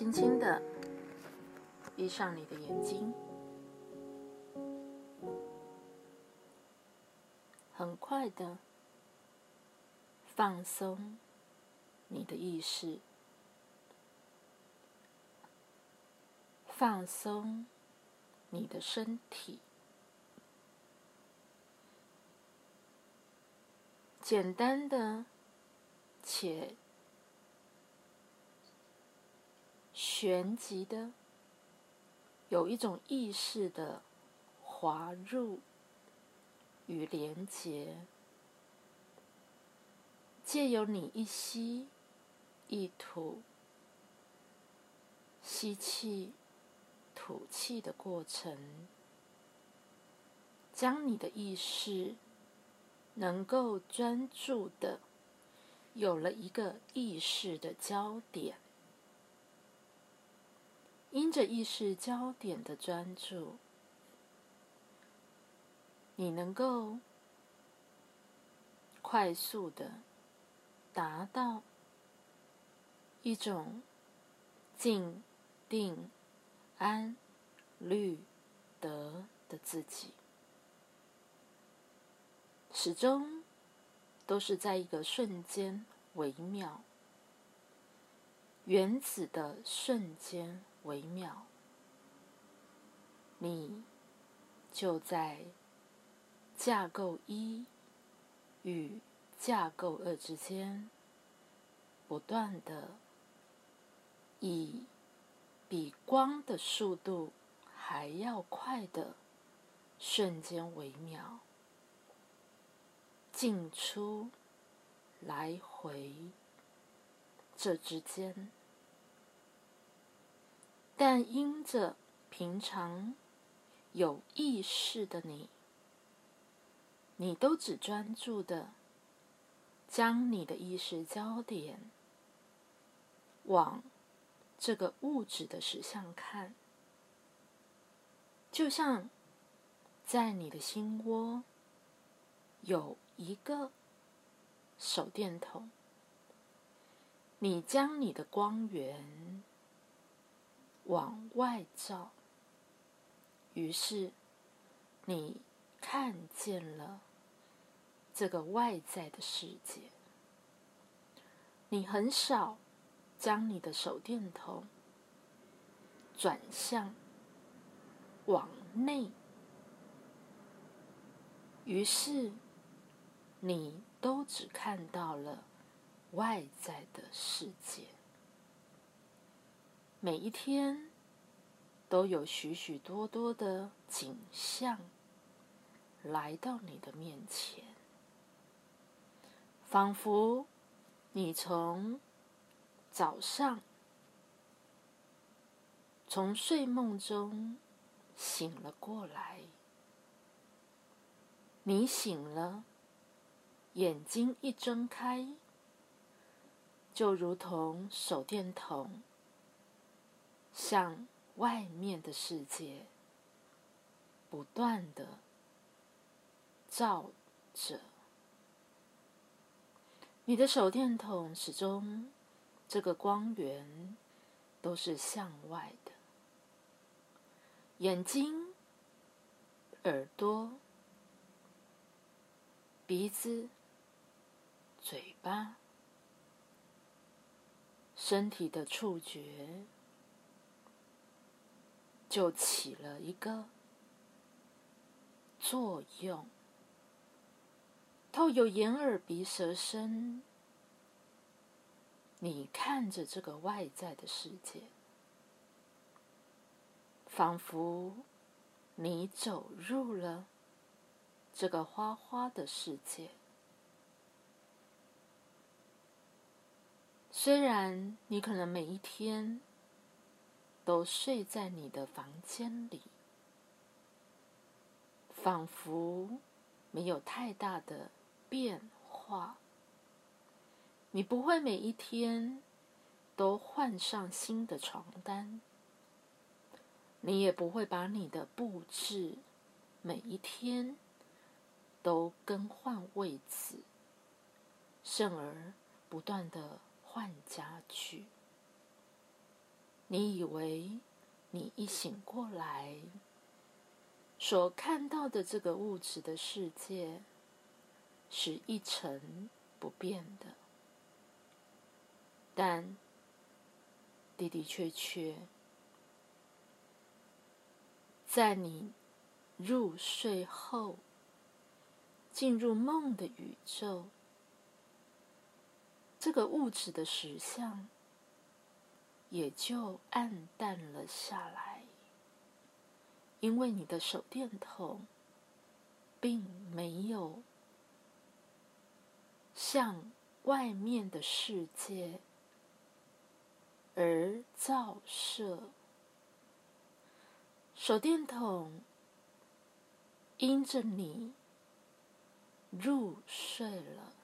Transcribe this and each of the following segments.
轻轻的闭上你的眼睛，很快的放松你的意识，放松你的身体，简单的且。旋即的，有一种意识的滑入与连结，借由你一吸一吐、吸气、吐气的过程，将你的意识能够专注的有了一个意识的焦点。因着意识焦点的专注，你能够快速的达到一种静、定、安、律、得的自己，始终都是在一个瞬间微妙、原子的瞬间。微妙，你就在架构一与架构二之间，不断的以比光的速度还要快的瞬间微妙进出来回这之间。但因着平常有意识的你，你都只专注的将你的意识焦点往这个物质的实相看，就像在你的心窝有一个手电筒，你将你的光源。往外照，于是你看见了这个外在的世界。你很少将你的手电筒转向往内，于是你都只看到了外在的世界。每一天都有许许多多的景象来到你的面前，仿佛你从早上从睡梦中醒了过来，你醒了，眼睛一睁开，就如同手电筒。向外面的世界不断的照着，你的手电筒始终这个光源都是向外的，眼睛、耳朵、鼻子、嘴巴、身体的触觉。就起了一个作用，透有眼耳鼻舌身，你看着这个外在的世界，仿佛你走入了这个花花的世界。虽然你可能每一天。都睡在你的房间里，仿佛没有太大的变化。你不会每一天都换上新的床单，你也不会把你的布置每一天都更换位置，甚而不断的换家具。你以为你一醒过来，所看到的这个物质的世界是一成不变的，但的的确确，在你入睡后，进入梦的宇宙。这个物质的实相也就暗淡了下来，因为你的手电筒并没有向外面的世界而照射，手电筒因着你入睡了。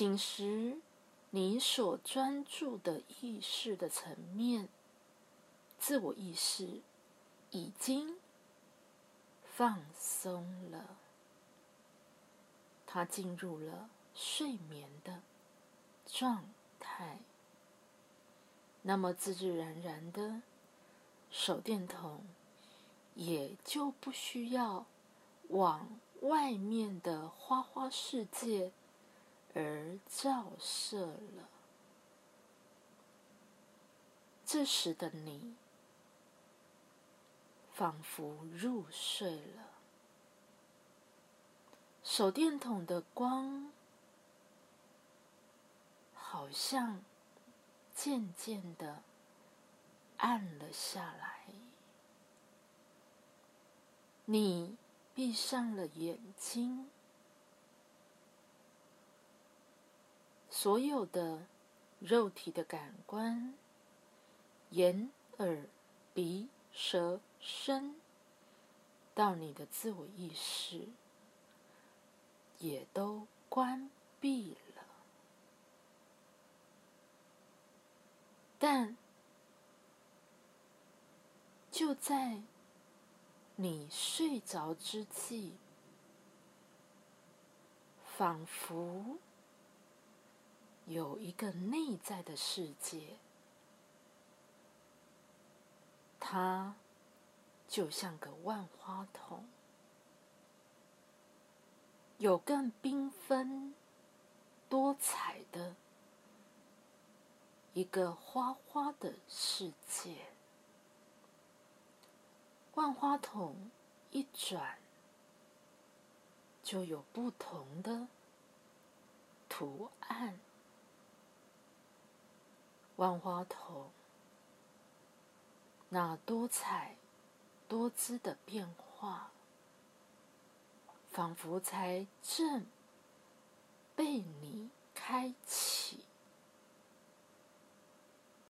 醒时，你所专注的意识的层面，自我意识已经放松了，它进入了睡眠的状态。那么，自自然然的，手电筒也就不需要往外面的花花世界。而照射了，这时的你仿佛入睡了，手电筒的光好像渐渐的暗了下来，你闭上了眼睛。所有的肉体的感官，眼、耳、鼻、舌、身，到你的自我意识，也都关闭了。但就在你睡着之际，仿佛。有一个内在的世界，它就像个万花筒，有更缤纷多彩的一个花花的世界。万花筒一转，就有不同的图案。万花筒，那多彩多姿的变化，仿佛才正被你开启。